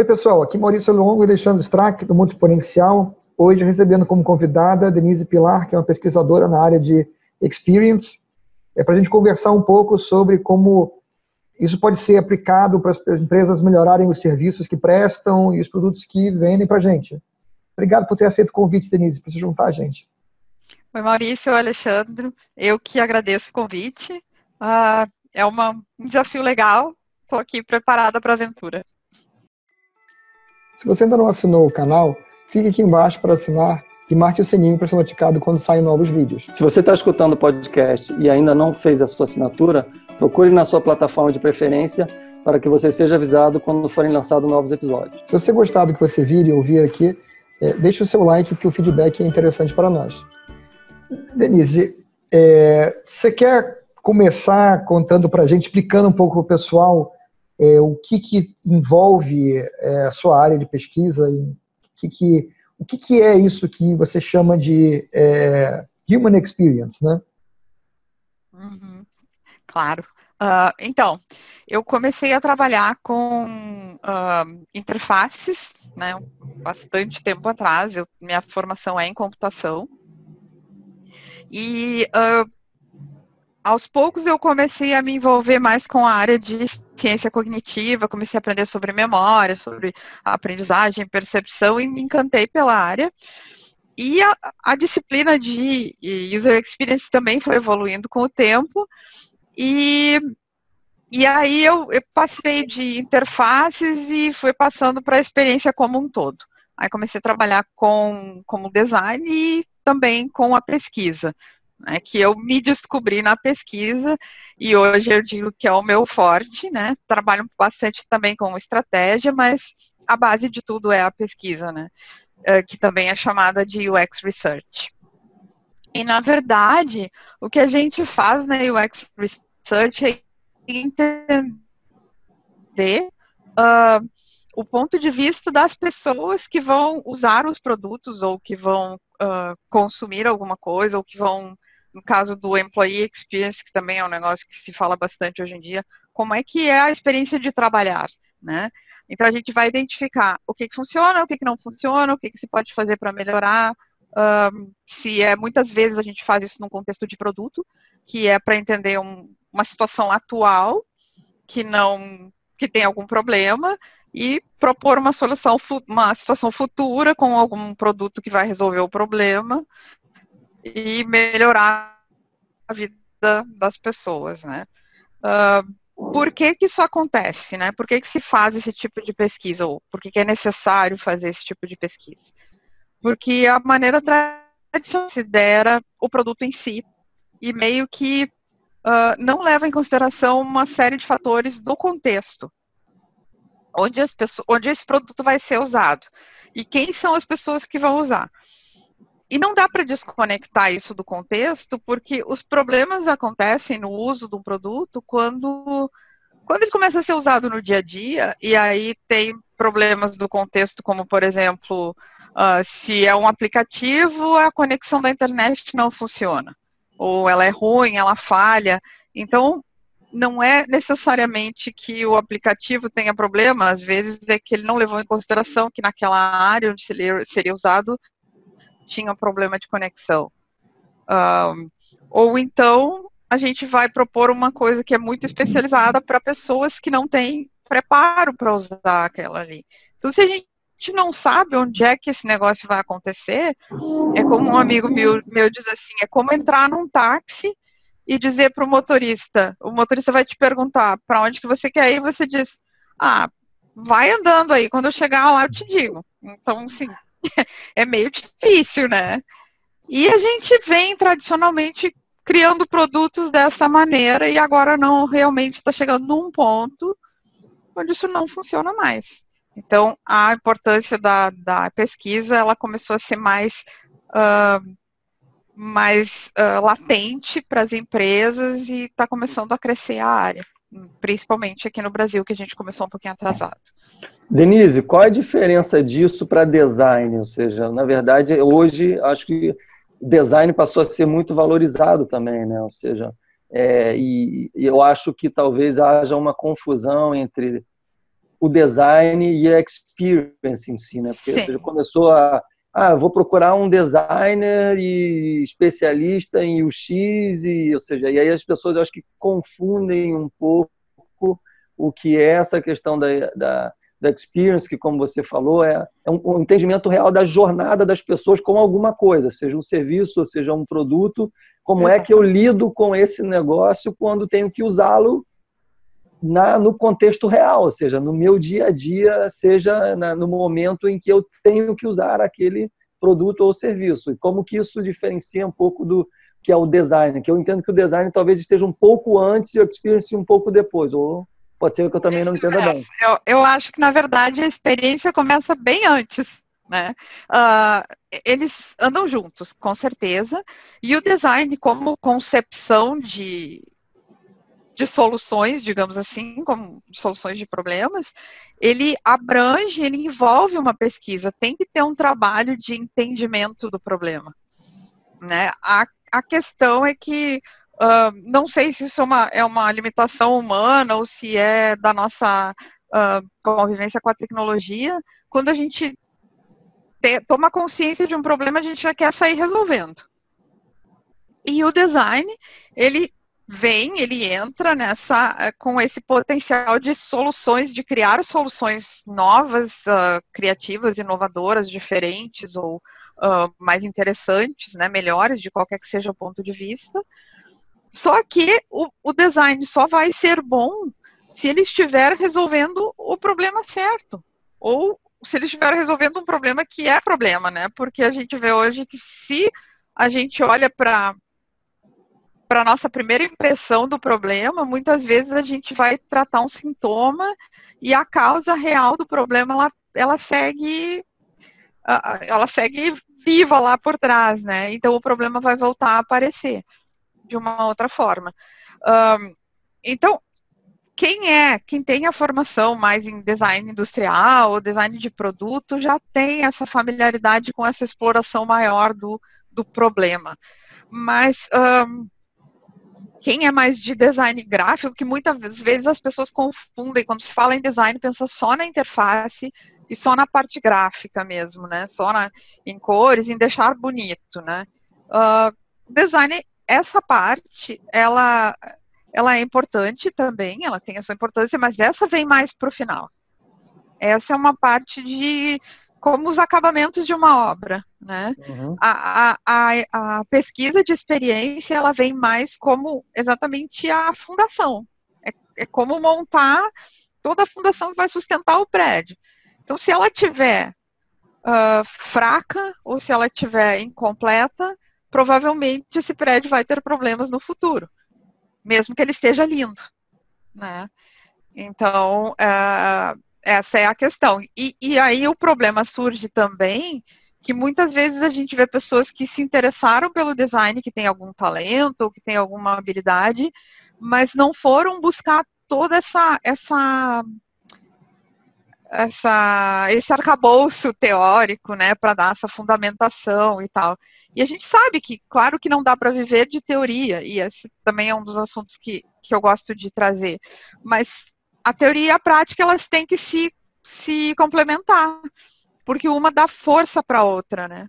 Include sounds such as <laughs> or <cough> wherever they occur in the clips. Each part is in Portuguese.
Oi, pessoal. Aqui Maurício Longo e Alexandre Strack, do Mundo Exponencial. Hoje recebendo como convidada Denise Pilar, que é uma pesquisadora na área de Experience, é para a gente conversar um pouco sobre como isso pode ser aplicado para as empresas melhorarem os serviços que prestam e os produtos que vendem para a gente. Obrigado por ter aceito o convite, Denise, para se juntar a gente. Oi, Maurício, Alexandre. Eu que agradeço o convite. Uh, é uma, um desafio legal. Estou aqui preparada para a aventura. Se você ainda não assinou o canal, clique aqui embaixo para assinar e marque o sininho para ser notificado quando saem novos vídeos. Se você está escutando o podcast e ainda não fez a sua assinatura, procure na sua plataforma de preferência para que você seja avisado quando forem lançados novos episódios. Se você gostar do que você vir e ouvir aqui, é, deixe o seu like, que o feedback é interessante para nós. Denise, é, você quer começar contando para a gente, explicando um pouco para o pessoal é, o que, que envolve é, a sua área de pesquisa e o que, que o que, que é isso que você chama de é, human experience, né? Uhum, claro. Uh, então, eu comecei a trabalhar com uh, interfaces, né, bastante tempo atrás. Eu, minha formação é em computação. E uh, aos poucos eu comecei a me envolver mais com a área de ciência cognitiva, comecei a aprender sobre memória, sobre aprendizagem, percepção e me encantei pela área. E a, a disciplina de user experience também foi evoluindo com o tempo. E, e aí eu, eu passei de interfaces e fui passando para a experiência como um todo. Aí comecei a trabalhar com como design e também com a pesquisa né, que eu me descobri na pesquisa e hoje eu digo que é o meu forte, né? Trabalho bastante também com estratégia, mas a base de tudo é a pesquisa, né? É, que também é chamada de UX Research. E na verdade, o que a gente faz na UX Research é entender uh, o ponto de vista das pessoas que vão usar os produtos ou que vão uh, consumir alguma coisa ou que vão no caso do employee experience, que também é um negócio que se fala bastante hoje em dia, como é que é a experiência de trabalhar, né? Então a gente vai identificar o que, que funciona, o que, que não funciona, o que, que se pode fazer para melhorar. Um, se é muitas vezes a gente faz isso num contexto de produto, que é para entender um, uma situação atual que não que tem algum problema e propor uma solução, uma situação futura com algum produto que vai resolver o problema e melhorar a vida das pessoas, né? Uh, por que, que isso acontece, né? Por que, que se faz esse tipo de pesquisa? Ou por que, que é necessário fazer esse tipo de pesquisa? Porque a maneira tradicional considera o produto em si e meio que uh, não leva em consideração uma série de fatores do contexto onde, as pessoas, onde esse produto vai ser usado e quem são as pessoas que vão usar. E não dá para desconectar isso do contexto, porque os problemas acontecem no uso do produto quando, quando ele começa a ser usado no dia a dia, e aí tem problemas do contexto, como, por exemplo, uh, se é um aplicativo, a conexão da internet não funciona, ou ela é ruim, ela falha. Então, não é necessariamente que o aplicativo tenha problema, às vezes é que ele não levou em consideração que naquela área onde seria usado tinha problema de conexão. Um, ou então a gente vai propor uma coisa que é muito especializada para pessoas que não têm preparo para usar aquela ali. Então, se a gente não sabe onde é que esse negócio vai acontecer, é como um amigo meu, meu diz assim, é como entrar num táxi e dizer para o motorista, o motorista vai te perguntar para onde que você quer ir, e você diz, ah, vai andando aí, quando eu chegar lá eu te digo. Então, assim, <laughs> é meio difícil, né? E a gente vem tradicionalmente criando produtos dessa maneira e agora não realmente está chegando num ponto onde isso não funciona mais. Então, a importância da, da pesquisa, ela começou a ser mais, uh, mais uh, latente para as empresas e está começando a crescer a área principalmente aqui no Brasil, que a gente começou um pouquinho atrasado. Denise, qual é a diferença disso para design? Ou seja, na verdade, hoje acho que design passou a ser muito valorizado também, né? Ou seja, é, e, e eu acho que talvez haja uma confusão entre o design e a experience em si, né? Porque você começou a ah, vou procurar um designer e especialista em UX e, ou seja, e aí as pessoas eu acho que confundem um pouco o que é essa questão da, da, da experience, que como você falou, é, é um, um, entendimento real da jornada das pessoas com alguma coisa, seja um serviço, seja um produto, como é que eu lido com esse negócio quando tenho que usá-lo na, no contexto real, ou seja, no meu dia a dia, seja na, no momento em que eu tenho que usar aquele produto ou serviço. E como que isso diferencia um pouco do que é o design, que eu entendo que o design talvez esteja um pouco antes e o experience um pouco depois, ou pode ser que eu também não entenda é, bem. Eu, eu acho que, na verdade, a experiência começa bem antes. Né? Uh, eles andam juntos, com certeza, e o design como concepção de, de soluções, digamos assim, como soluções de problemas, ele abrange, ele envolve uma pesquisa, tem que ter um trabalho de entendimento do problema. Né? A, a questão é que uh, não sei se isso é uma, é uma limitação humana ou se é da nossa uh, convivência com a tecnologia, quando a gente te, toma consciência de um problema, a gente já quer sair resolvendo. E o design, ele vem, ele entra nessa eh, com esse potencial de soluções, de criar soluções novas, uh, criativas, inovadoras, diferentes ou uh, mais interessantes, né, melhores de qualquer que seja o ponto de vista. Só que o, o design só vai ser bom se ele estiver resolvendo o problema certo ou se ele estiver resolvendo um problema que é problema, né? Porque a gente vê hoje que se a gente olha para para nossa primeira impressão do problema, muitas vezes a gente vai tratar um sintoma e a causa real do problema ela, ela segue ela segue viva lá por trás, né? Então o problema vai voltar a aparecer de uma outra forma. Um, então, quem é, quem tem a formação mais em design industrial ou design de produto, já tem essa familiaridade com essa exploração maior do, do problema. Mas um, quem é mais de design gráfico, que muitas vezes as pessoas confundem, quando se fala em design, pensa só na interface e só na parte gráfica mesmo, né? Só na, em cores, em deixar bonito, né? Uh, design, essa parte, ela, ela é importante também, ela tem a sua importância, mas essa vem mais para o final. Essa é uma parte de como os acabamentos de uma obra, né? Uhum. A, a, a, pesquisa de experiência, ela vem mais como exatamente a fundação. É, é como montar toda a fundação que vai sustentar o prédio. Então, se ela tiver uh, fraca ou se ela tiver incompleta, provavelmente esse prédio vai ter problemas no futuro, mesmo que ele esteja lindo, né? Então, uh, essa é a questão. E, e aí o problema surge também que muitas vezes a gente vê pessoas que se interessaram pelo design, que tem algum talento, ou que tem alguma habilidade, mas não foram buscar toda essa essa essa esse arcabouço teórico, né, para dar essa fundamentação e tal. E a gente sabe que, claro que não dá para viver de teoria, e esse também é um dos assuntos que, que eu gosto de trazer, mas a teoria e a prática elas têm que se, se complementar, porque uma dá força para a outra, né?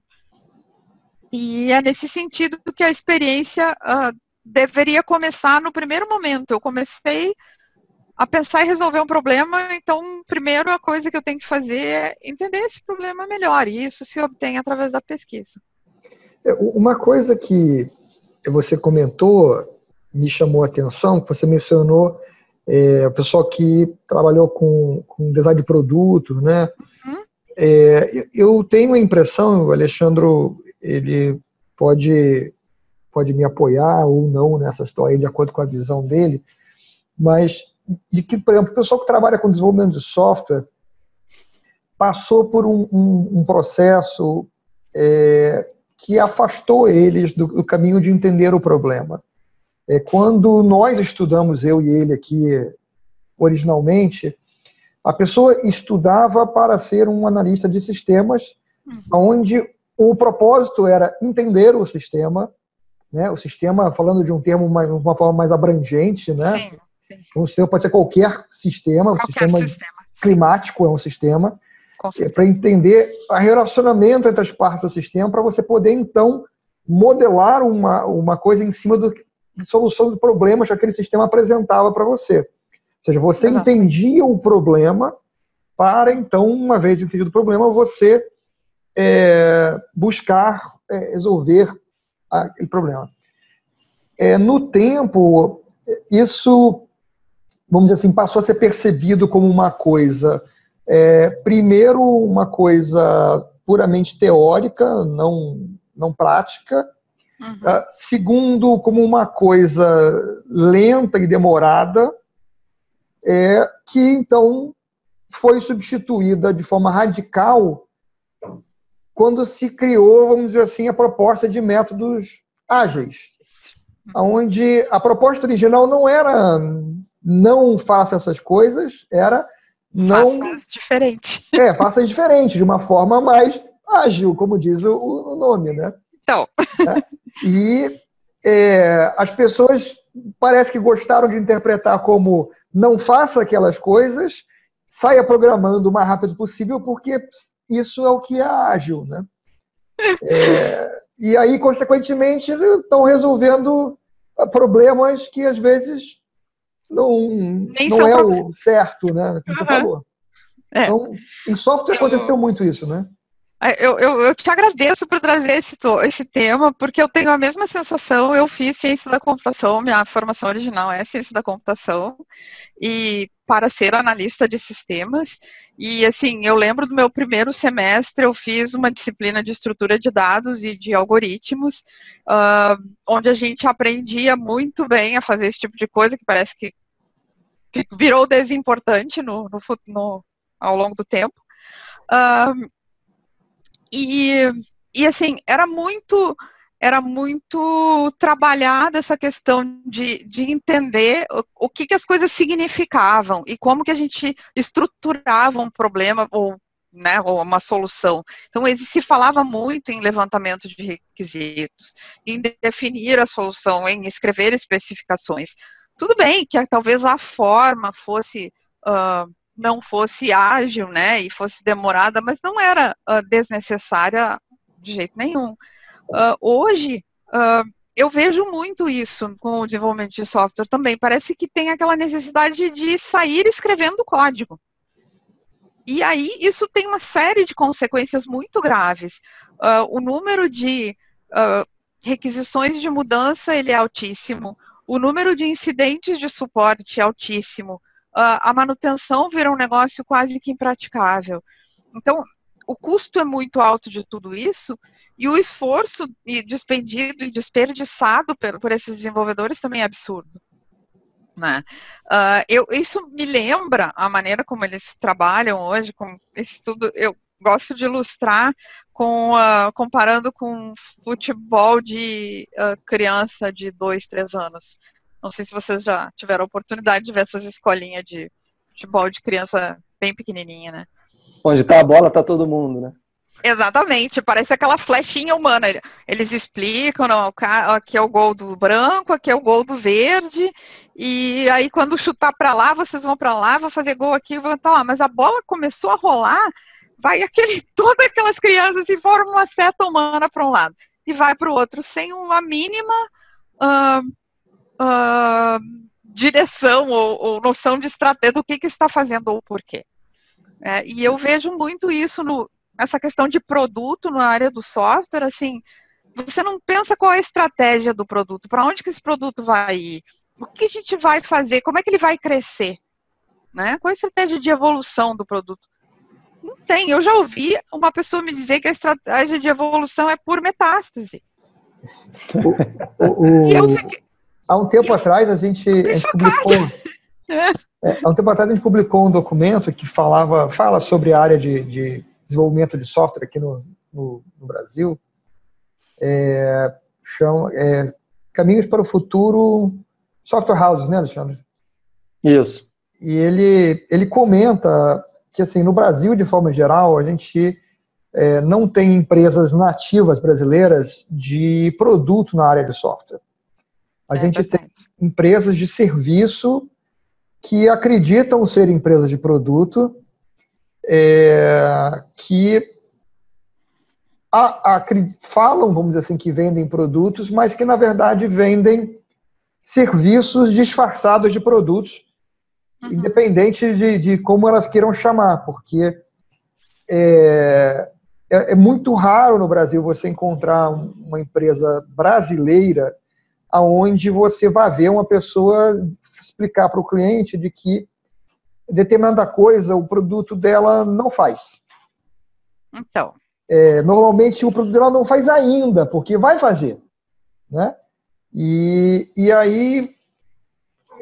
E é nesse sentido que a experiência uh, deveria começar no primeiro momento. Eu comecei a pensar em resolver um problema, então, primeiro a coisa que eu tenho que fazer é entender esse problema melhor, e isso se obtém através da pesquisa. É, uma coisa que você comentou me chamou a atenção, você mencionou é, o pessoal que trabalhou com, com design de produto, né? Uhum. É, eu tenho a impressão, o Alexandre, ele pode, pode me apoiar ou não nessa história, de acordo com a visão dele, mas de que, por exemplo, o pessoal que trabalha com desenvolvimento de software passou por um, um, um processo é, que afastou eles do, do caminho de entender o problema. É, quando nós estudamos, eu e ele aqui, originalmente, a pessoa estudava para ser um analista de sistemas, uhum. onde o propósito era entender o sistema, né? O sistema, falando de um termo mais, uma forma mais abrangente, né? Sim, sim. Um sistema pode ser qualquer sistema, qualquer sistema, sistema climático é um sistema, é para entender o relacionamento entre as partes do sistema, para você poder, então, modelar uma, uma coisa em cima do, de solução de problemas que aquele sistema apresentava para você. Ou seja, você Exato. entendia o problema para, então, uma vez entendido o problema, você é, buscar é, resolver aquele problema. É, no tempo, isso, vamos dizer assim, passou a ser percebido como uma coisa, é, primeiro, uma coisa puramente teórica, não, não prática, Uhum. Uh, segundo, como uma coisa lenta e demorada, é, que então foi substituída de forma radical quando se criou, vamos dizer assim, a proposta de métodos ágeis, onde a proposta original não era não faça essas coisas, era não faça diferente. É, faça diferente, de uma forma mais ágil, como diz o, o nome, né? Então. É? E é, as pessoas parece que gostaram de interpretar como não faça aquelas coisas, saia programando o mais rápido possível, porque isso é o que é ágil, né? É, e aí, consequentemente, estão resolvendo problemas que às vezes não, não é o certo, né? Uhum. você falou. É. Então, em software aconteceu muito isso, né? Eu, eu, eu, te agradeço por trazer esse, esse tema, porque eu tenho a mesma sensação. Eu fiz ciência da computação, minha formação original é ciência da computação, e para ser analista de sistemas. E assim, eu lembro do meu primeiro semestre, eu fiz uma disciplina de estrutura de dados e de algoritmos, uh, onde a gente aprendia muito bem a fazer esse tipo de coisa, que parece que, virou desimportante no, no, no, ao longo do tempo. Uh, e, e assim, era muito era muito trabalhada essa questão de, de entender o, o que, que as coisas significavam e como que a gente estruturava um problema ou, né, ou uma solução. Então, se falava muito em levantamento de requisitos, em definir a solução, em escrever especificações. Tudo bem que talvez a forma fosse uh, não fosse ágil, né, e fosse demorada, mas não era uh, desnecessária de jeito nenhum. Uh, hoje, uh, eu vejo muito isso com o desenvolvimento de software também. Parece que tem aquela necessidade de sair escrevendo código. E aí, isso tem uma série de consequências muito graves. o número de requisições de mudança ele é altíssimo. O número de incidentes de suporte é altíssimo a manutenção vira um negócio quase que impraticável. Então, o custo é muito alto de tudo isso e o esforço despendido e desperdiçado por, esses desenvolvedores também é absurdo. Né? Uh, eu, isso me lembra a maneira como eles trabalham hoje, com esse tudo. Eu gosto de ilustrar com, uh, comparando com futebol de uh, criança de dois, três anos. Não sei se vocês já tiveram a oportunidade de ver essas escolinhas de futebol de criança bem pequenininha, né? Onde tá a bola, tá todo mundo, né? Exatamente, parece aquela flechinha humana. Eles explicam, não, aqui é o gol do branco, aqui é o gol do verde, e aí quando chutar para lá, vocês vão para lá, vão fazer gol aqui, vão estar lá. Mas a bola começou a rolar, vai aquele, <laughs> todas aquelas crianças e formam uma seta humana para um lado e vai para o outro, sem uma mínima uh, uh, direção ou, ou, noção de estratégia do que, que está fazendo ou por quê. É, e eu vejo muito isso no, essa questão de produto na área do software, assim, você não pensa qual é a estratégia do produto, para onde que esse produto vai ir, o que a gente vai fazer, como é que ele vai crescer, né? Qual é a estratégia de evolução do produto? Não tem. Eu já ouvi uma pessoa me dizer que a estratégia de evolução é por metástase. <laughs> O, o, e eu fiquei, Há um tempo atrás a gente, a gente publicou. É, há um tempo atrás a gente publicou um documento que falava, fala sobre a área de, de desenvolvimento de software aqui no, no, no Brasil. É, chama, é, Caminhos para o Futuro Software Houses, né, Alexandre? Isso. E ele, ele comenta que, assim, no Brasil, de forma geral, a gente é, não tem empresas nativas brasileiras de produto na área de software. A é, gente tem empresas de serviço que acreditam ser empresas de produto é, que a, a, falam, vamos dizer assim, que vendem produtos, mas que na verdade vendem serviços disfarçados de produtos, uhum. independente de, de, como elas queiram chamar, porque é, é, é, muito raro no Brasil você encontrar uma empresa brasileira aonde você vai ver uma pessoa explicar para o cliente de que determinada coisa o produto dela não faz. Então. É, normalmente o produto dela não faz ainda, porque vai fazer. Né? E, e aí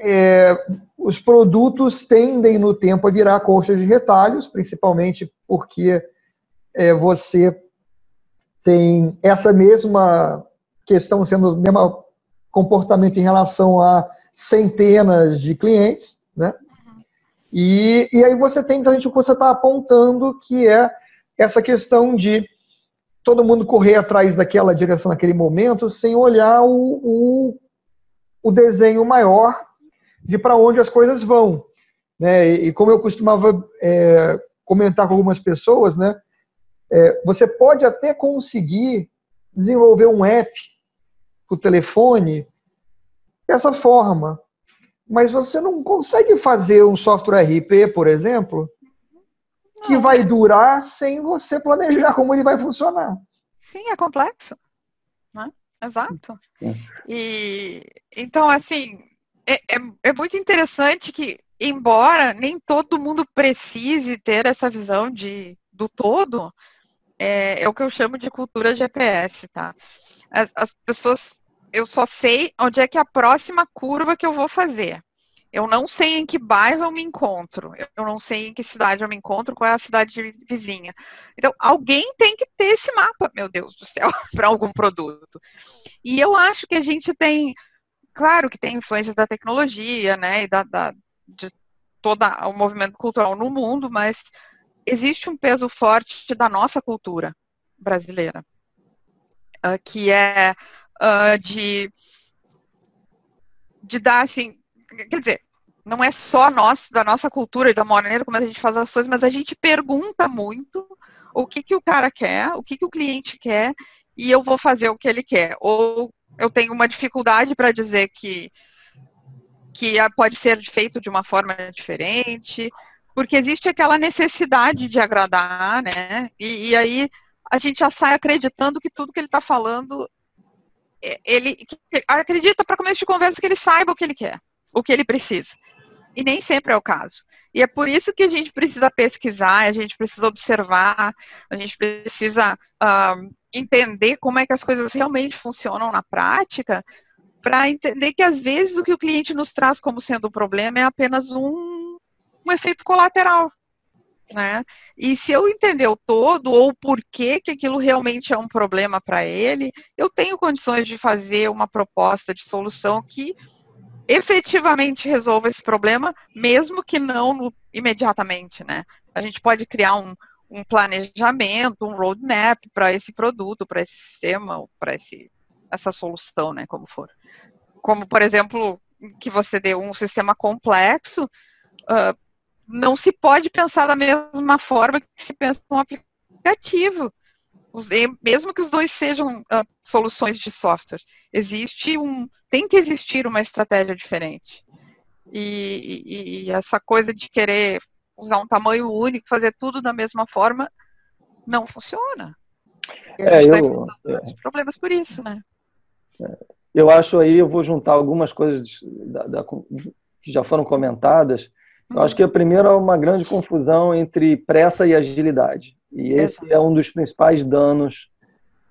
é, os produtos tendem no tempo a virar coxas de retalhos, principalmente porque é, você tem essa mesma questão sendo o mesmo comportamento em relação a centenas de clientes, né? E, e aí você tem exatamente o que você está apontando, que é essa questão de todo mundo correr atrás daquela direção naquele momento, sem olhar o, o, o desenho maior de para onde as coisas vão. Né? E, e como eu costumava é, comentar com algumas pessoas, né? É, você pode até conseguir desenvolver um app para o telefone dessa forma, mas você não consegue fazer um software RP, por exemplo, que vai durar sem você planejar como ele vai funcionar. Sim, é complexo. Né? Exato. E então, assim, é, é, é, muito interessante que, embora nem todo mundo precise ter essa visão de, do todo, é, é o que eu chamo de cultura GPS, tá? As, as pessoas, eu só sei onde é que é a próxima curva que eu vou fazer. Eu não sei em que bairro eu me encontro. Eu não sei em que cidade eu me encontro, qual é a cidade vizinha. Então, alguém tem que ter esse mapa, meu Deus do céu, <laughs> para algum produto. E eu acho que a gente tem, claro que tem influências da tecnologia, né, e da, da de todo o movimento cultural no mundo, mas existe um peso forte da nossa cultura brasileira, uh, que é uh, de de dar assim quer dizer, não é só nós, da nossa cultura e da maneira como a gente faz as coisas, mas a gente pergunta muito o que, que o cara quer, o que, que o cliente quer, e eu vou fazer o que ele quer. Ou eu tenho uma dificuldade para dizer que, que pode ser feito de uma forma diferente, porque existe aquela necessidade de agradar, né? E, e aí a gente já sai acreditando que tudo que ele está falando, ele acredita para começo de conversa que ele saiba o que ele quer o que ele precisa. E nem sempre é o caso. E é por isso que a gente precisa pesquisar, a gente precisa observar, a gente precisa uh, entender como é que as coisas realmente funcionam na prática, para entender que às vezes o que o cliente nos traz como sendo um problema é apenas um, um efeito colateral. Né? E se eu entender o todo ou por que, que aquilo realmente é um problema para ele, eu tenho condições de fazer uma proposta de solução que efetivamente resolva esse problema, mesmo que não no, imediatamente, né? A gente pode criar um, um planejamento, um roadmap para esse produto, para esse sistema, para essa solução, né, como for. Como, por exemplo, que você deu um sistema complexo, uh, não se pode pensar da mesma forma que se pensa um aplicativo mesmo que os dois sejam uh, soluções de software, existe um, tem que existir uma estratégia diferente. E, e, e, essa coisa de querer usar um tamanho único, fazer tudo da mesma forma, não funciona. E a é, gente eu, é, problemas por isso, né? É, eu acho aí, eu vou juntar algumas coisas da, da, que já foram comentadas. Eu acho que a primeira é uma grande confusão entre pressa e agilidade. E esse é um dos principais danos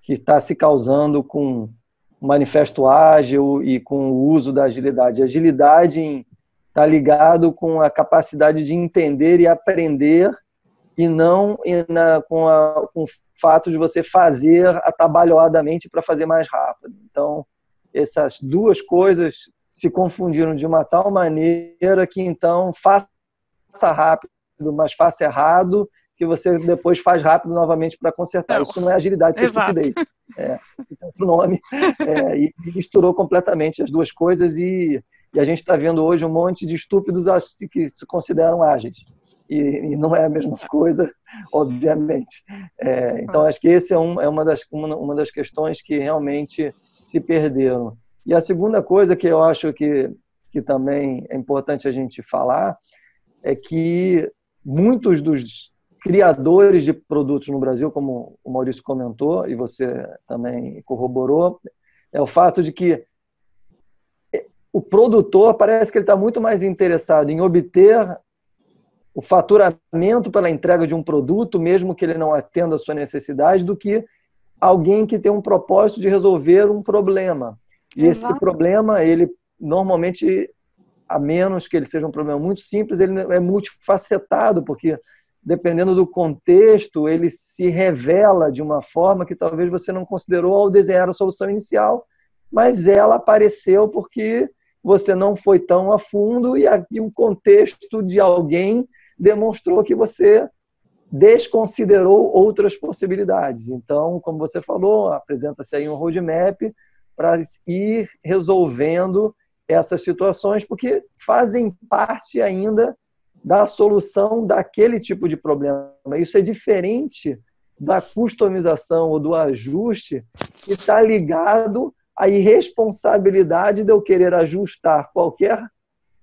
que está se causando com o manifesto ágil e com o uso da agilidade. Agilidade está ligado com a capacidade de entender e aprender e não na, com, a, com o fato de você fazer atabalhoadamente para fazer mais rápido. Então, essas duas coisas se confundiram de uma tal maneira que então faça rápido, mas faça errado que você depois faz rápido novamente para consertar. Não. Isso não é agilidade, isso é estupidez. <laughs> É, outro nome. É, e misturou completamente as duas coisas e, e a gente está vendo hoje um monte de estúpidos que se consideram ágeis. e, e não é a mesma <laughs> coisa, obviamente. É, então, acho que esse é, um, é uma, das, uma, uma das questões que realmente se perderam. E a segunda coisa que eu acho que, que também é importante a gente falar é que muitos dos criadores de produtos no Brasil, como o Maurício comentou e você também corroborou, é o fato de que o produtor parece que ele está muito mais interessado em obter o faturamento pela entrega de um produto, mesmo que ele não atenda a sua necessidade, do que alguém que tem um propósito de resolver um problema. E Exato. esse problema, ele normalmente, a menos que ele seja um problema muito simples, ele é multifacetado, porque dependendo do contexto, ele se revela de uma forma que talvez você não considerou ao desenhar a solução inicial, mas ela apareceu porque você não foi tão a fundo e aqui o contexto de alguém demonstrou que você desconsiderou outras possibilidades. Então, como você falou, apresenta-se aí um roadmap para ir resolvendo essas situações, porque fazem parte ainda da solução daquele tipo de problema. Isso é diferente da customização ou do ajuste que está ligado à irresponsabilidade de eu querer ajustar qualquer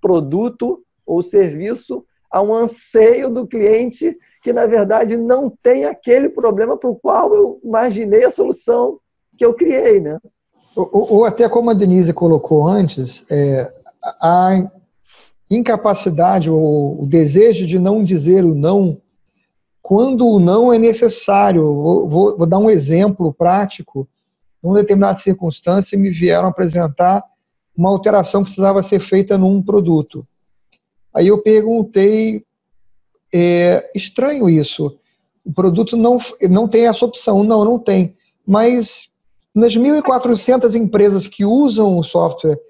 produto ou serviço a um anseio do cliente que, na verdade, não tem aquele problema para o qual eu imaginei a solução que eu criei. Né? Ou, ou até como a Denise colocou antes, é, a incapacidade ou o desejo de não dizer o não quando o não é necessário. Vou, vou, vou dar um exemplo prático. Em uma determinada circunstância, me vieram apresentar uma alteração que precisava ser feita num produto. Aí eu perguntei, é estranho isso, o produto não, não tem essa opção. Não, não tem. Mas nas 1.400 empresas que usam o software,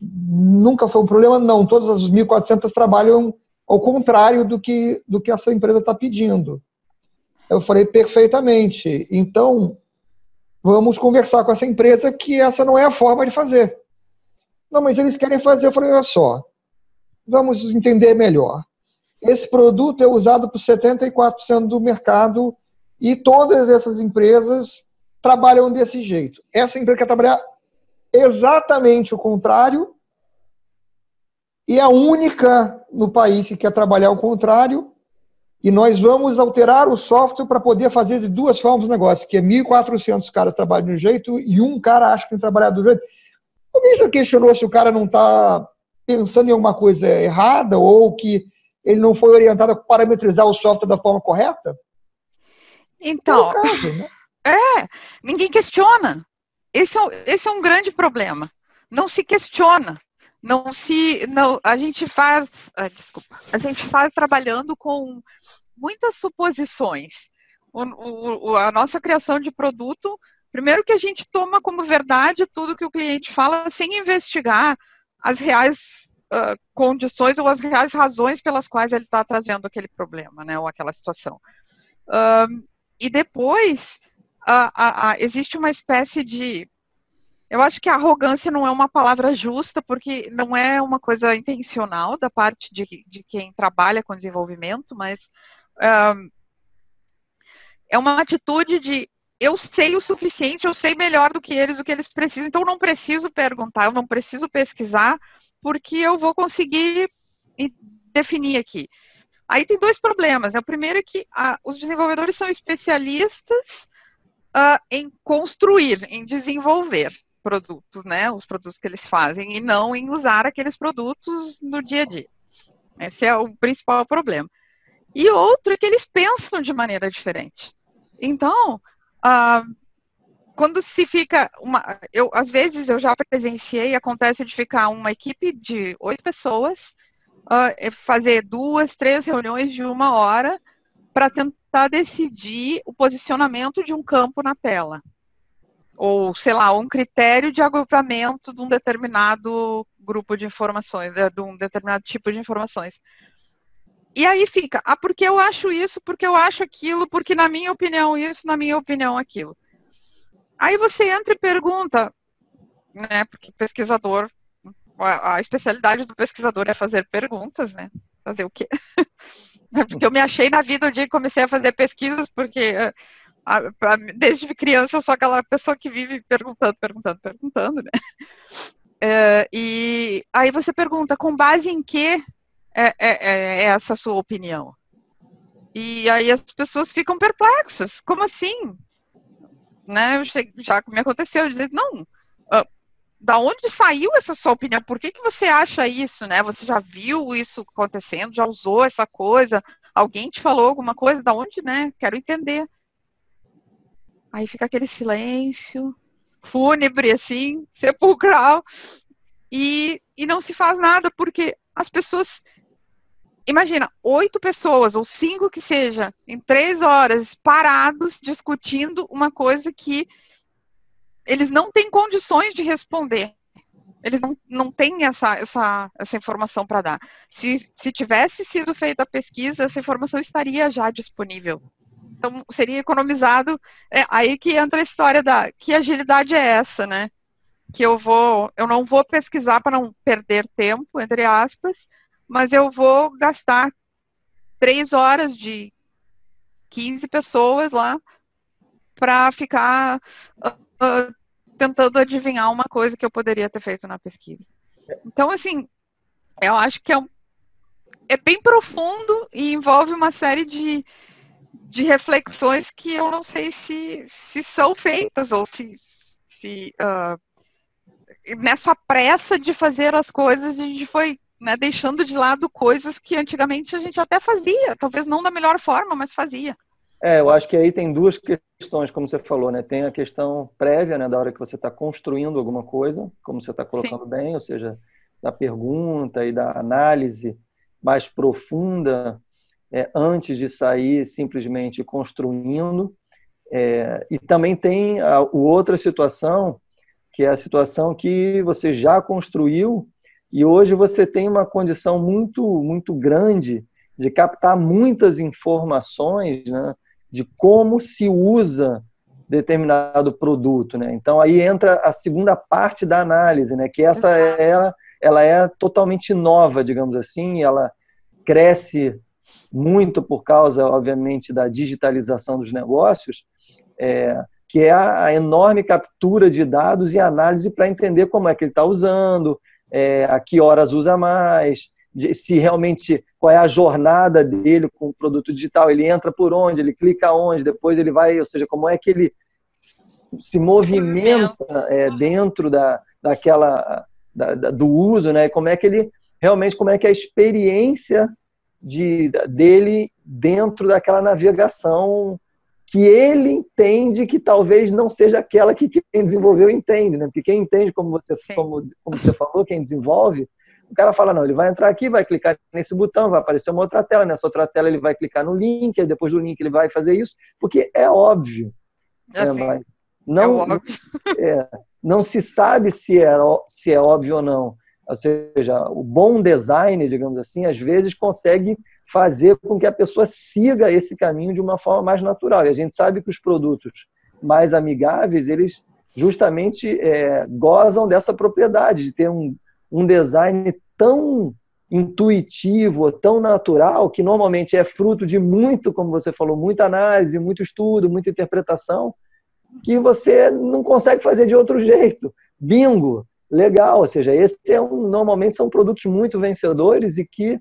nunca foi um problema? Não, todas as 1.400 trabalham ao contrário do que, do que essa empresa está pedindo. Eu falei, perfeitamente. Então, vamos conversar com essa empresa que essa não é a forma de fazer. Não, mas eles querem fazer. Eu falei, olha só, vamos entender melhor. Esse produto é usado por 74% do mercado e todas essas empresas trabalham desse jeito. Essa empresa quer trabalhar exatamente o contrário e é a única no país que quer trabalhar o contrário e nós vamos alterar o software para poder fazer de duas formas o negócio, que é 1.400 caras trabalham de um jeito e um cara acha que tem que trabalhar do jeito. Alguém já questionou se o cara não está pensando em alguma coisa errada ou que ele não foi orientado a parametrizar o software da forma correta? Então, é, caso, né? É ninguém questiona. Esse é, esse é um grande problema. Não se questiona. Não se, não, a gente faz, ah, desculpa, a gente faz trabalhando com muitas suposições. O, o, a nossa criação de produto, primeiro que a gente toma como verdade tudo que o cliente fala sem investigar as reais uh, condições ou as reais razões pelas quais ele está trazendo aquele problema, né, ou aquela situação. Uh, e depois uh, existe uma espécie de eu acho que arrogância não é uma palavra justa, porque não é uma coisa intencional da parte de, de quem trabalha com desenvolvimento, mas é uma atitude de eu sei o suficiente, eu sei melhor do que eles o que eles precisam, então eu não preciso perguntar, eu não preciso pesquisar, porque eu vou conseguir definir aqui. Aí tem dois problemas. Né? O primeiro é que ah, os desenvolvedores são especialistas ah, em construir, em desenvolver produtos, né? Os produtos que eles fazem, e não em usar aqueles produtos no dia a dia. Esse é o principal problema. E outro é que eles pensam de maneira diferente. Então, ah, quando se fica uma, eu às vezes eu já presenciei, acontece de ficar uma equipe de oito pessoas, uh, fazer duas, três reuniões de uma hora para tentar decidir o posicionamento de um campo na tela, ou sei lá, um critério de agrupamento de um determinado grupo de informações, de um determinado tipo de informações. E aí fica, ah, porque eu acho isso, porque eu acho aquilo, porque na minha opinião isso, na minha opinião aquilo. Aí você entra e pergunta, né? Porque pesquisador, a, a especialidade do pesquisador é fazer perguntas, né? Fazer o quê? <laughs> Porque eu me achei na vida o dia que comecei a fazer pesquisas, porque desde criança eu sou aquela pessoa que vive perguntando, perguntando, perguntando, né? É, <laughs> e aí você pergunta, com base em que é, é, é, essa sua opinião? E aí as pessoas ficam perplexas. Como assim? Né? Já me aconteceu dizer, não, uh, da onde saiu essa sua opinião? Por que, que você acha isso, né? Você já viu isso acontecendo? Já usou essa coisa? Alguém te falou alguma coisa? Da onde, né? Quero entender. Aí fica aquele silêncio fúnebre, assim, sepulcral, e, e não se faz nada, porque as pessoas. Imagina, oito pessoas, ou cinco que seja, em três horas, parados, discutindo uma coisa que eles não têm condições de responder. Eles não, não têm essa, essa, essa informação para dar. Se, se tivesse sido feita a pesquisa, essa informação estaria já disponível. Então seria economizado. É, aí que entra a história da que agilidade é essa, né? Que eu vou, eu não vou pesquisar para não perder tempo, entre aspas, mas eu vou gastar três horas de 15 pessoas lá para ficar uh, tentando adivinhar uma coisa que eu poderia ter feito na pesquisa. Então, assim, eu acho que é, um, é bem profundo e envolve uma série de, de reflexões que eu não sei se, se são feitas ou se, se uh, nessa pressa de fazer as coisas a gente foi né, deixando de lado coisas que antigamente a gente até fazia, talvez não da melhor forma, mas fazia. É, eu acho que aí tem duas questões, como você falou, né? Tem a questão prévia, né, da hora que você está construindo alguma coisa, como você está colocando Sim. bem, ou seja, da pergunta e da análise mais profunda é, antes de sair simplesmente construindo. É, e também tem a, a outra situação, que é a situação que você já construiu e hoje você tem uma condição muito, muito grande de captar muitas informações né, de como se usa determinado produto. Né? Então aí entra a segunda parte da análise, né, que essa é, ela, é totalmente nova, digamos assim, ela cresce muito por causa, obviamente, da digitalização dos negócios, é, que é a enorme captura de dados e análise para entender como é que ele está usando, é, a que horas usa mais, de, se realmente qual é a jornada dele com o produto digital, ele entra por onde, ele clica onde, depois ele vai, ou seja, como é que ele se movimenta é, dentro da, daquela da, da, do uso, né? Como é que ele realmente como é que é a experiência de, dele dentro daquela navegação que ele entende que talvez não seja aquela que quem desenvolveu entende, né? Porque quem entende, como você, como, como você falou, quem desenvolve, o cara fala, não, ele vai entrar aqui, vai clicar nesse botão, vai aparecer uma outra tela, nessa outra tela ele vai clicar no link, aí depois do link ele vai fazer isso, porque é óbvio. Assim, né? não, é óbvio. <laughs> É, não se sabe se é, se é óbvio ou não. Ou seja, o bom design, digamos assim, às vezes consegue fazer com que a pessoa siga esse caminho de uma forma mais natural. E a gente sabe que os produtos mais amigáveis, eles justamente é, gozam dessa propriedade de ter um, um design tão intuitivo, tão natural, que normalmente é fruto de muito, como você falou, muita análise, muito estudo, muita interpretação, que você não consegue fazer de outro jeito. Bingo! legal. Ou seja, esse é um, normalmente são produtos muito vencedores e que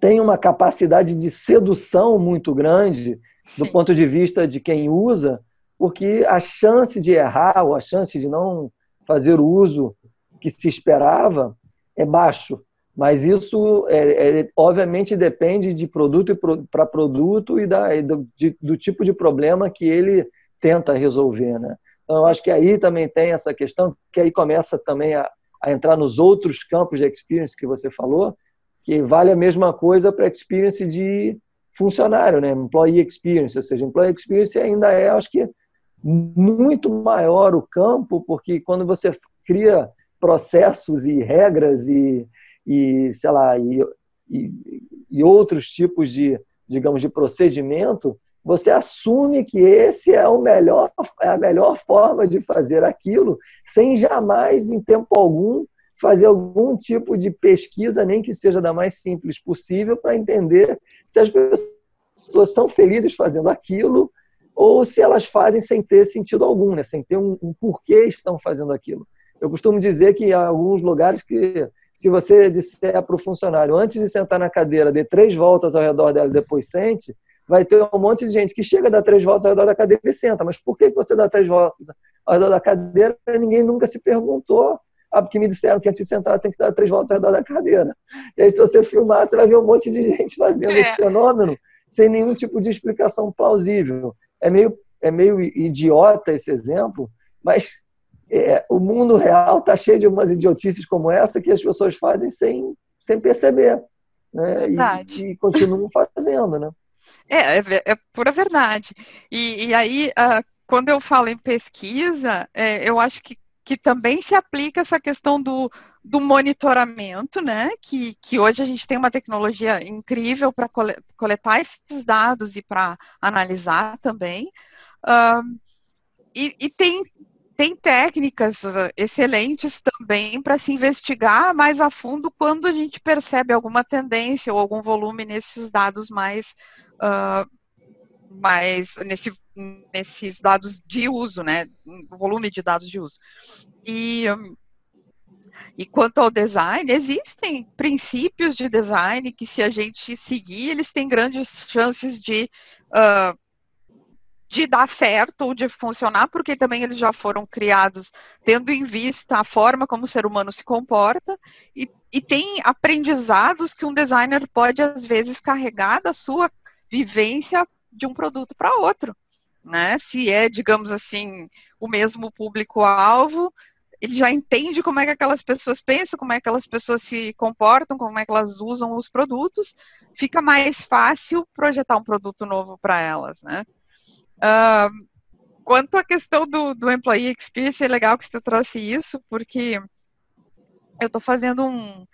têm uma capacidade de sedução muito grande Sim. do ponto de vista de quem usa, porque a chance de errar ou a chance de não fazer o uso que se esperava é baixo. Mas isso, é, é, obviamente, depende de produto para produto e da, do, de, do tipo de problema que ele tenta resolver. Né? Então, eu acho que aí também tem essa questão, que aí começa também a, a entrar nos outros campos de experience que você falou, que vale a mesma coisa para experience de funcionário, né? Employee experience, ou seja, employee experience ainda é, acho que, muito maior o campo, porque quando você cria processos e regras e, e sei lá, e, e, e outros tipos de, digamos, de procedimento, você assume que esse é o melhor, é a melhor forma de fazer aquilo, sem jamais, em tempo algum, fazer algum tipo de pesquisa, nem que seja da mais simples possível, para entender se as pessoas são felizes fazendo aquilo ou se elas fazem sem ter sentido algum, né? sem ter um, um porquê estão fazendo aquilo. Eu costumo dizer que há alguns lugares que, se você disser para o funcionário, antes de sentar na cadeira, dê três voltas ao redor dela e depois sente, vai ter um monte de gente que chega a dar três voltas ao redor da cadeira e senta. Mas por que você dá três voltas ao redor da cadeira? Ninguém nunca se perguntou. Ah, porque me disseram que antes de sentar tem que dar três voltas ao redor da cadeira. E aí, se você filmar, você vai ver um monte de gente fazendo é. esse fenômeno sem nenhum tipo de explicação plausível. É meio, é meio idiota esse exemplo, mas é, o mundo real está cheio de umas idiotices como essa que as pessoas fazem sem, sem perceber. Né? E, e, continuam fazendo. Né? É, é, é pura verdade. E, e aí, uh, quando eu falo em pesquisa, é, eu acho que, que também se aplica essa questão do, do monitoramento, né? Que, que hoje a gente tem uma tecnologia incrível para coletar esses dados e para analisar também. Uh, e, e, tem tem técnicas uh, excelentes também para se investigar mais a fundo quando a gente percebe alguma tendência ou algum volume nesses dados mais, uh, mais nesse, nesses dados de uso, né? Volume de dados de uso. E, e quanto ao design, existem princípios de design que, se a gente seguir, eles têm grandes chances de uh, de dar certo ou de funcionar, porque também eles já foram criados tendo em vista a forma como o ser humano se comporta e, e tem aprendizados que um designer pode às vezes carregar da sua vivência de um produto para outro, né? Se é, digamos assim, o mesmo público-alvo, ele já entende como é que aquelas pessoas pensam, como é que aquelas pessoas se comportam, como é que elas usam os produtos, fica mais fácil projetar um produto novo para elas, né? Uh, quanto à questão do, do Employee Experience, é legal que você trouxe isso, porque eu estou fazendo um,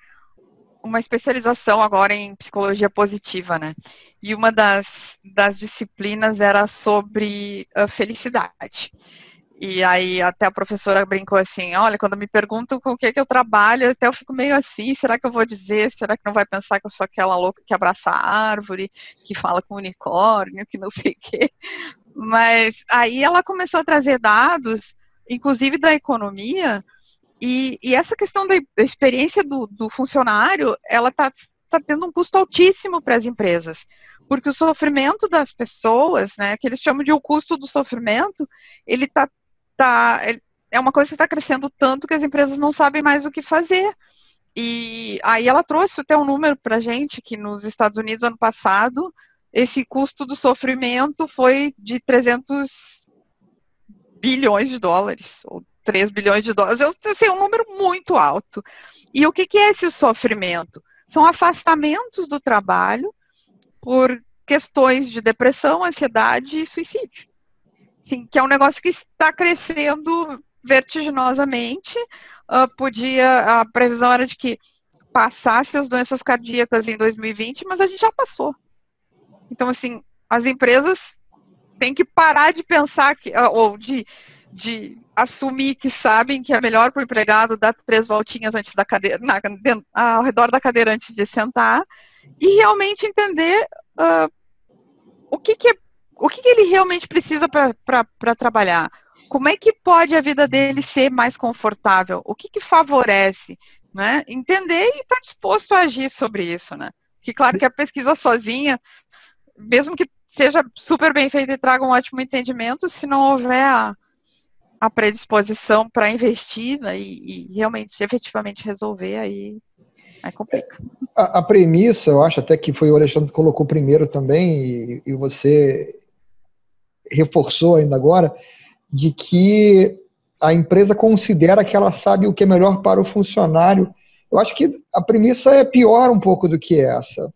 uma especialização agora em psicologia positiva, né? E uma das, das disciplinas era sobre a felicidade. E aí até a professora brincou assim, olha, quando me perguntam com o que, que eu trabalho, até eu fico meio assim, será que eu vou dizer? Será que não vai pensar que eu sou aquela louca que abraça a árvore, que fala com unicórnio, que não sei o quê? Mas aí ela começou a trazer dados, inclusive da economia, e, e essa questão da experiência do, do funcionário, ela está tá tendo um custo altíssimo para as empresas, porque o sofrimento das pessoas, né, que eles chamam de o custo do sofrimento, ele está tá, é uma coisa que está crescendo tanto que as empresas não sabem mais o que fazer. E aí ela trouxe até um número para gente que nos Estados Unidos ano passado esse custo do sofrimento foi de 300 bilhões de dólares, ou 3 bilhões de dólares. Eu sei, é um número muito alto. E o que, que é esse sofrimento? São afastamentos do trabalho por questões de depressão, ansiedade e suicídio. Sim, que é um negócio que está crescendo vertiginosamente. Uh, podia, a previsão era de que passasse as doenças cardíacas em 2020, mas a gente já passou. Então, assim, as empresas têm que parar de pensar que, ou de, de assumir que sabem que é melhor para o empregado dar três voltinhas antes da cadeira, na, ao redor da cadeira antes de sentar, e realmente entender uh, o que, que é o que, que ele realmente precisa para trabalhar? Como é que pode a vida dele ser mais confortável? O que, que favorece? Né? Entender e estar tá disposto a agir sobre isso, né? Que claro que a pesquisa sozinha, mesmo que seja super bem feita e traga um ótimo entendimento, se não houver a, a predisposição para investir né, e, e, realmente, efetivamente resolver, aí, aí complica. A, a, premissa, eu acho até que foi o Alexandre que colocou primeiro também, e, e você reforçou ainda agora, de que a empresa considera que ela sabe o que é melhor para o funcionário. Eu acho que a premissa é pior um pouco do que essa.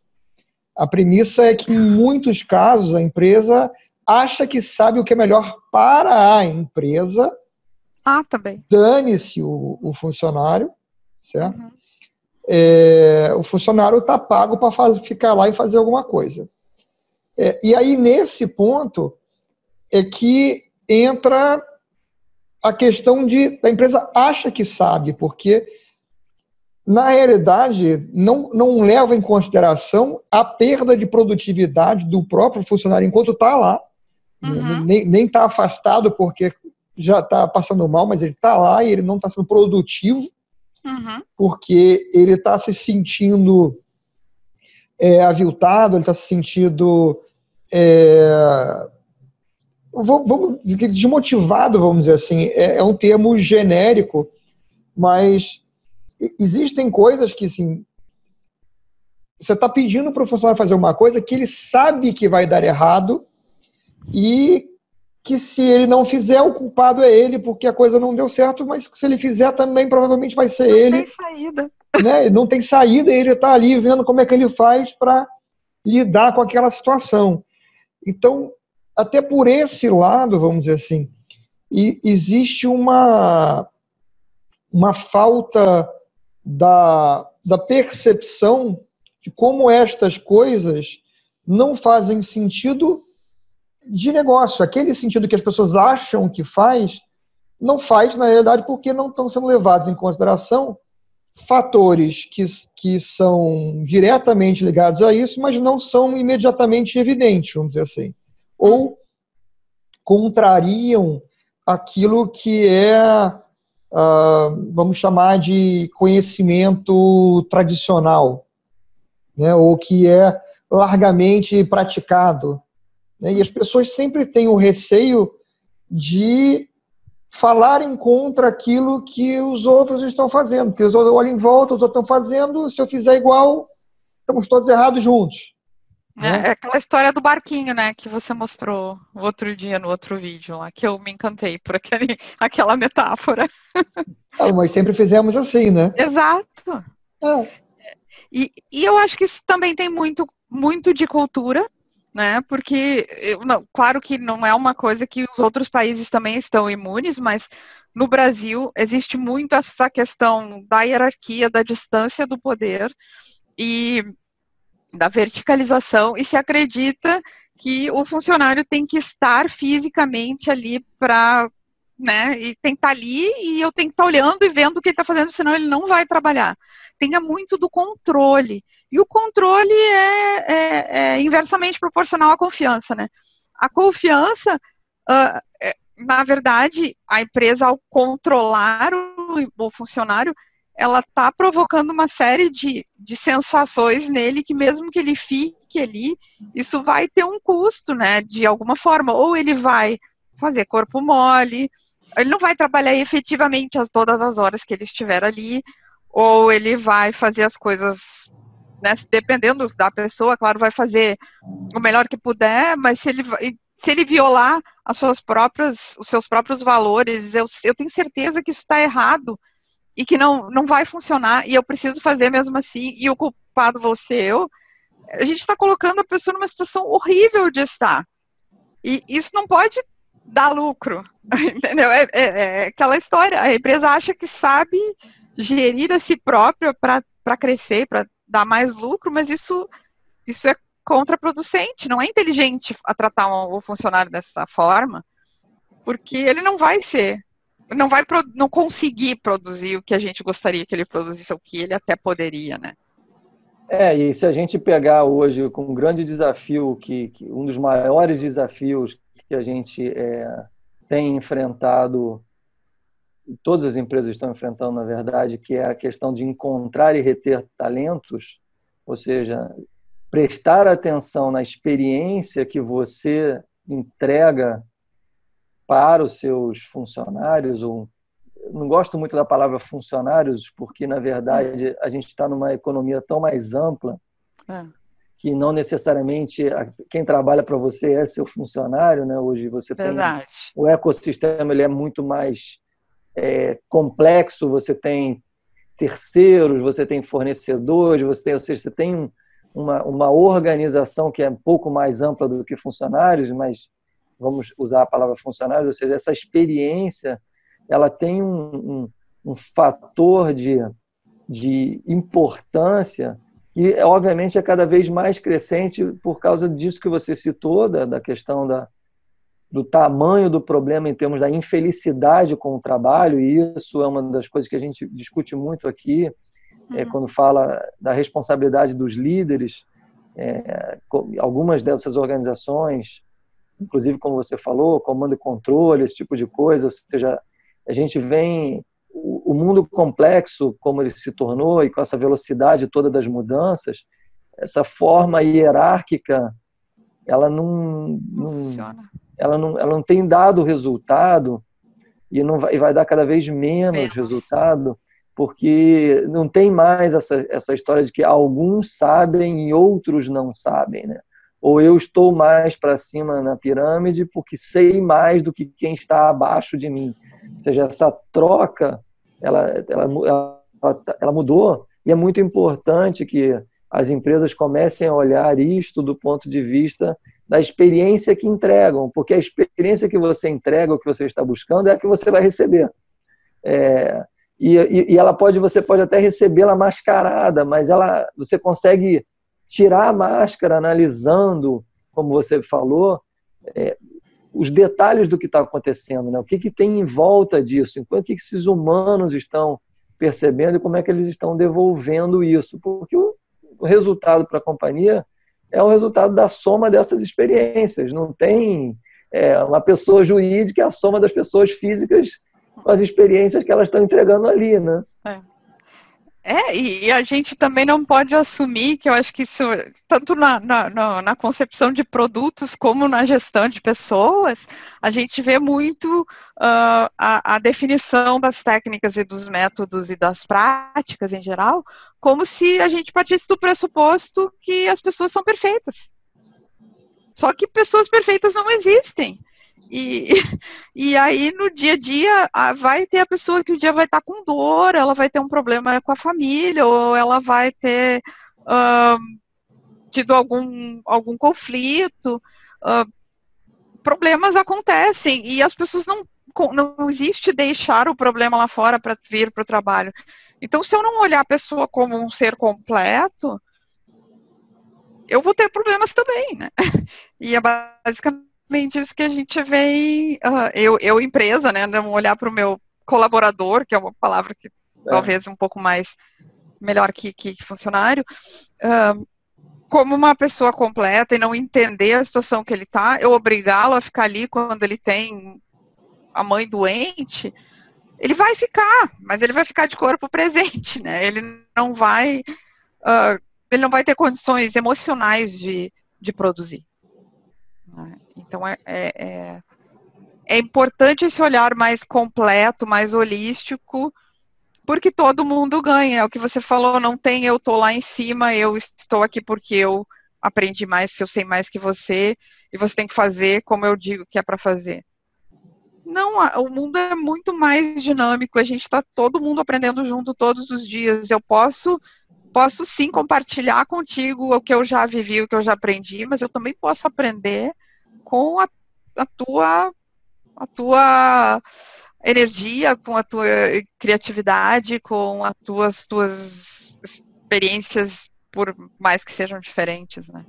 A premissa é que, em muitos casos, a empresa acha que sabe o que é melhor para a empresa. Ah, também. Dane-se o, o, funcionário, certo? Uhum. É, o funcionário está pago para ficar lá e fazer alguma coisa. É, e aí, nesse ponto, é que entra a questão de a empresa acha que sabe, porque na realidade, não, não leva em consideração a perda de produtividade do próprio funcionário enquanto está lá, uhum. nem está afastado porque já está passando mal, mas ele está lá e ele não está sendo produtivo, uhum. porque ele está se sentindo é, aviltado, ele está se sentindo é, vamos desmotivado, vamos dizer assim. É, é um termo genérico, mas existem coisas que, assim, você está pedindo para o funcionário fazer uma coisa que ele sabe que vai dar errado e que se ele não fizer, o culpado é ele, porque a coisa não deu certo, mas se ele fizer também, provavelmente vai ser não ele. Não tem saída. Né? Não tem saída e ele está ali vendo como é que ele faz para lidar com aquela situação. Então, até por esse lado, vamos dizer assim, existe uma, uma falta da, da percepção de como estas coisas não fazem sentido de negócio. Aquele sentido que as pessoas acham que faz, não faz na realidade porque não estão sendo levados em consideração fatores que, que são diretamente ligados a isso, mas não são imediatamente evidentes, vamos dizer assim. Ou contrariam aquilo que é uh, vamos chamar de conhecimento tradicional, né, ou que é largamente praticado. Né, e as pessoas sempre têm o receio de falarem contra aquilo que os outros estão fazendo, porque os outros olham em volta, os outros estão fazendo, se eu fizer igual, estamos todos errados juntos. É, né? é, aquela história do barquinho, né, que você mostrou outro dia no outro vídeo lá, que eu me encantei por aquele, <laughs> aquela metáfora. Ah, mas sempre fizemos assim, né? Exato. É. E, e eu acho que isso também tem muito, muito de cultura, né? Porque, eu, não, claro que não é uma coisa que os outros países também estão imunes, mas no Brasil existe muito essa questão da hierarquia, da distância do poder. E da verticalização e se acredita que o funcionário tem que estar fisicamente ali para, né, e tem que estar ali e eu tenho que estar olhando e vendo o que ele está fazendo, senão ele não vai trabalhar. Tenha muito do controle. E o controle é, é, é inversamente proporcional à confiança, né? A confiança, uh, na verdade, a empresa, ao controlar o, o funcionário, ela está provocando uma série de, de sensações nele que mesmo que ele fique ali, isso vai ter um custo, né? De alguma forma. Ou ele vai fazer corpo mole, ele não vai trabalhar efetivamente as, todas as horas que ele estiver ali, ou ele vai fazer as coisas, né, dependendo da pessoa, claro, vai fazer o melhor que puder, mas se ele, se ele violar as suas próprias, os seus próprios valores, eu, eu tenho certeza que isso está errado, e que não, não vai funcionar e eu preciso fazer mesmo assim e o culpado vou ser eu, a gente está colocando a pessoa numa situação horrível de estar. E isso não pode dar lucro, <laughs> entendeu? É, é, é aquela história, a empresa acha que sabe gerir a si própria para crescer, para dar mais lucro, mas isso, isso é contraproducente, não é inteligente a tratar o funcionário dessa forma, porque ele não vai ser não vai não conseguir produzir o que a gente gostaria que ele produzisse, o que ele até poderia, né? É, e se a gente pegar hoje com um grande desafio, que, que um dos maiores desafios que a gente é, tem enfrentado, todas as empresas estão enfrentando, na verdade, que é a questão de encontrar e reter talentos, ou seja, prestar atenção na experiência que você entrega para os seus funcionários, ou não gosto muito da palavra funcionários, porque na verdade a gente está numa economia tão mais ampla é. que não necessariamente quem trabalha para você é seu funcionário, né? Hoje você verdade. tem o ecossistema ele é muito mais é, complexo, você tem terceiros, você tem fornecedores, você tem, ou seja, você tem uma, uma organização que é um pouco mais ampla do que funcionários, mas vamos usar a palavra funcionários, ou seja, essa experiência, ela tem um, um, um fator de, de importância que, obviamente, é cada vez mais crescente por causa disso que você citou, da, da questão da, do tamanho do problema em termos da infelicidade com o trabalho, e isso é uma das coisas que a gente discute muito aqui, é, uhum. quando fala da responsabilidade dos líderes, é, algumas dessas organizações, inclusive como você falou, comando e controle, esse tipo de coisa, ou seja, a gente vem o, mundo complexo como ele se tornou e com essa velocidade toda das mudanças, essa forma hierárquica, ela não, não, não ela não, ela não tem dado resultado e não vai, vai dar cada vez menos, menos. resultado porque não tem mais essa, essa história de que alguns sabem e outros não sabem, né? Ou eu estou mais para cima na pirâmide porque sei mais do que quem está abaixo de mim. Ou seja, essa troca, ela, ela, ela, ela mudou e é muito importante que as empresas comecem a olhar isto do ponto de vista da experiência que entregam, porque a experiência que você entrega, o que você está buscando, é a que você vai receber. É, e, e, e ela pode, você pode até recebê-la mascarada, mas ela, você consegue tirar a máscara analisando, como você falou, é, os detalhes do que está acontecendo, né? o que, que tem em volta disso, enquanto que esses humanos estão percebendo e como é que eles estão devolvendo isso, porque o, o resultado para a companhia é o resultado da soma dessas experiências, não tem é, uma pessoa jurídica é a soma das pessoas físicas com as experiências que elas estão entregando ali, né? É. É, e a gente também não pode assumir que eu acho que isso, tanto na, na, na, concepção de produtos como na gestão de pessoas, a gente vê muito uh, a, a, definição das técnicas e dos métodos e das práticas em geral, como se a gente partisse do pressuposto que as pessoas são perfeitas. Só que pessoas perfeitas não existem. E, <laughs> e aí, no dia a dia, vai ter a pessoa que o dia vai estar com dor, ela vai ter um problema com a família, ou ela vai ter uh, tido algum, algum conflito. Uh, problemas acontecem e as pessoas não. Não existe deixar o problema lá fora para vir para o trabalho. Então, se eu não olhar a pessoa como um ser completo, eu vou ter problemas também, né? <laughs> E é basicamente isso que a gente vem, uh, eu, eu empresa, né, não olhar para o meu colaborador, que é uma palavra que é. talvez um pouco mais melhor que, que funcionário, uh, como uma pessoa completa e não entender a situação que ele está, eu obrigá-lo a ficar ali quando ele tem a mãe doente, ele vai ficar, mas ele vai ficar de corpo <laughs> presente, né? Ele não vai, uh, ele não vai ter condições emocionais de, de produzir. Né? Então, é, é, é, é importante esse olhar mais completo, mais holístico, porque todo mundo ganha. É o que você falou, não tem eu estou lá em cima, eu estou aqui porque eu aprendi mais, eu sei mais que você, e você tem que fazer como eu digo que é para fazer. Não, o mundo é muito mais dinâmico, a gente está todo mundo aprendendo junto todos os dias. Eu posso posso sim compartilhar contigo o que eu já vivi, o que eu já aprendi, mas eu também posso aprender com a, a tua a tua energia, com a tua criatividade, com as tuas tuas experiências, por mais que sejam diferentes, né?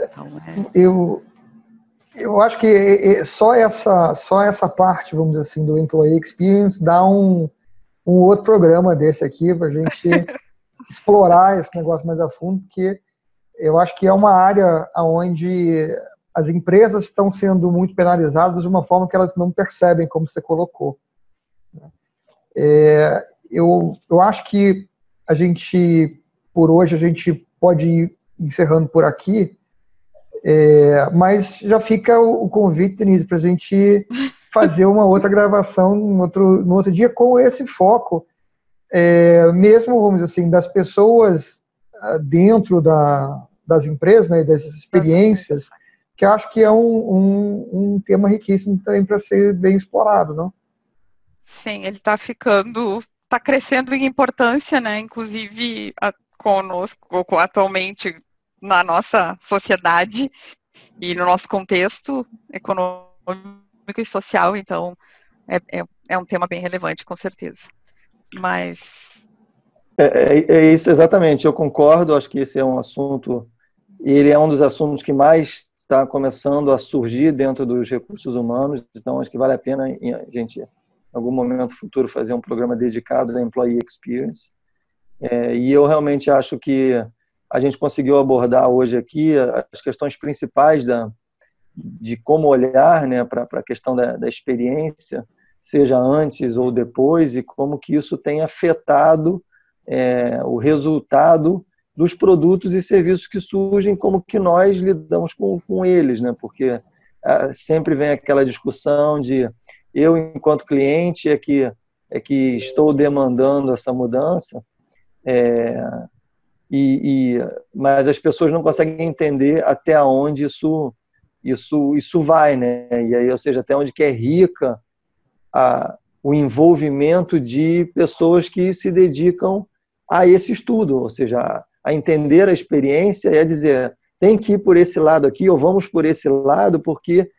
Então, é... Eu eu acho que só essa só essa parte, vamos dizer assim, do employee experience dá um um outro programa desse aqui para a gente <laughs> explorar esse negócio mais a fundo, porque eu acho que é uma área onde as empresas estão sendo muito penalizadas de uma forma que elas não percebem, como você colocou. É, eu, eu acho que a gente, por hoje, a gente pode ir encerrando por aqui, é, mas já fica o, o convite, Denise, para a gente fazer uma outra gravação no outro, no outro dia com esse foco, é, mesmo, vamos dizer assim, das pessoas ah, dentro da, das empresas, né, dessas experiências, que acho que é um, um, um tema riquíssimo também para ser bem explorado, não? Sim, ele está ficando, está crescendo em importância, né? Inclusive a, conosco, atualmente na nossa sociedade e no nosso contexto econômico e social, então é, é, é um tema bem relevante, com certeza. Mas é, é, é, isso exatamente. Eu concordo. Acho que esse é um assunto. Ele é um dos assuntos que mais está começando a surgir dentro dos recursos humanos, então acho que vale a pena a gente, em algum momento futuro, fazer um programa dedicado à Employee Experience. É, e eu realmente acho que a gente conseguiu abordar hoje aqui as questões principais da, de como olhar né, para a questão da, da experiência, seja antes ou depois, e como que isso tem afetado é, o resultado dos produtos e serviços que surgem, como que nós lidamos com, com eles, né? Porque é, sempre vem aquela discussão de eu, enquanto cliente, é que, é que estou demandando essa mudança, é, e, e, mas as pessoas não conseguem entender até onde isso, isso, isso vai, né? E aí, ou seja, até onde que é rica a, o envolvimento de pessoas que se dedicam a esse estudo, ou seja, a, entender a experiência e a dizer tem que ir por esse lado aqui ou vamos por esse lado porque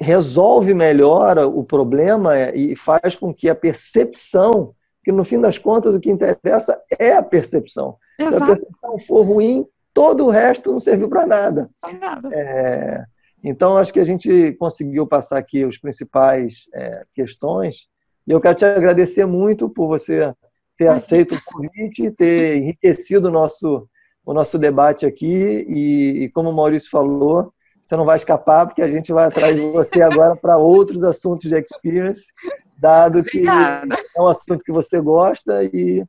resolve melhor o problema e faz com que a percepção, que no fim das contas o que interessa é a percepção. Exato. Se a percepção for ruim, todo o resto não serviu para nada. nada. É, então, acho que a gente conseguiu passar aqui os principais é, questões. E eu quero te agradecer muito por você ter aceito o convite, ter enriquecido o nosso, o nosso debate aqui. E, e, como o Maurício falou, você não vai escapar, porque a gente vai atrás de você agora para outros assuntos de experience, dado que Obrigada. é um assunto que você gosta e,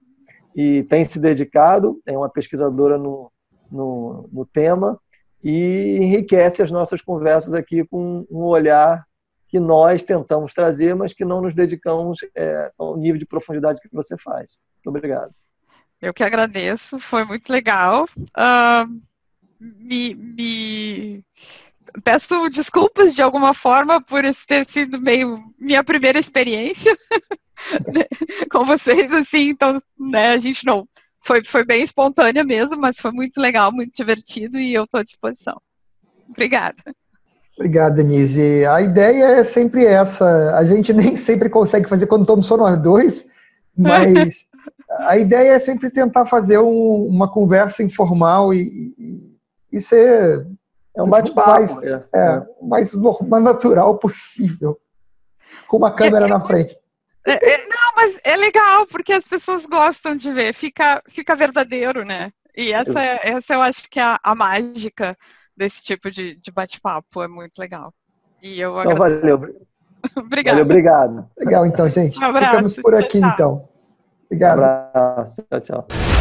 e tem se dedicado, é uma pesquisadora no, no, no tema e enriquece as nossas conversas aqui com um olhar que nós tentamos trazer, mas que não nos dedicamos é, ao nível de profundidade que você faz. Muito obrigado. Eu que agradeço, foi muito legal. Uh, me, me, peço desculpas de alguma forma por ter sido meio minha primeira experiência <laughs> com vocês, assim, então, né, a gente não foi, foi bem espontânea mesmo, mas foi muito legal, muito divertido e eu estou à disposição. Obrigada. Obrigado, Denise. A ideia é sempre essa. A gente <laughs> nem sempre consegue fazer quando estamos só nós dois, <laughs> mas a ideia é sempre tentar fazer um, uma conversa informal e, e, e ser é um bate-papo mais, é, é, mais, mais natural possível, com uma câmera é, na frente. É, é, não, mas é legal, porque as pessoas gostam de ver, fica, fica verdadeiro, né? E essa, é, essa eu acho que é a, a mágica desse tipo de, de bate-papo, é muito legal. E eu então, valeu. <laughs> obrigado. Valeu, obrigado. Legal, então, gente. Um abraço. Ficamos por aqui, tchau. então. Obrigado. Um abraço. Tchau, tchau.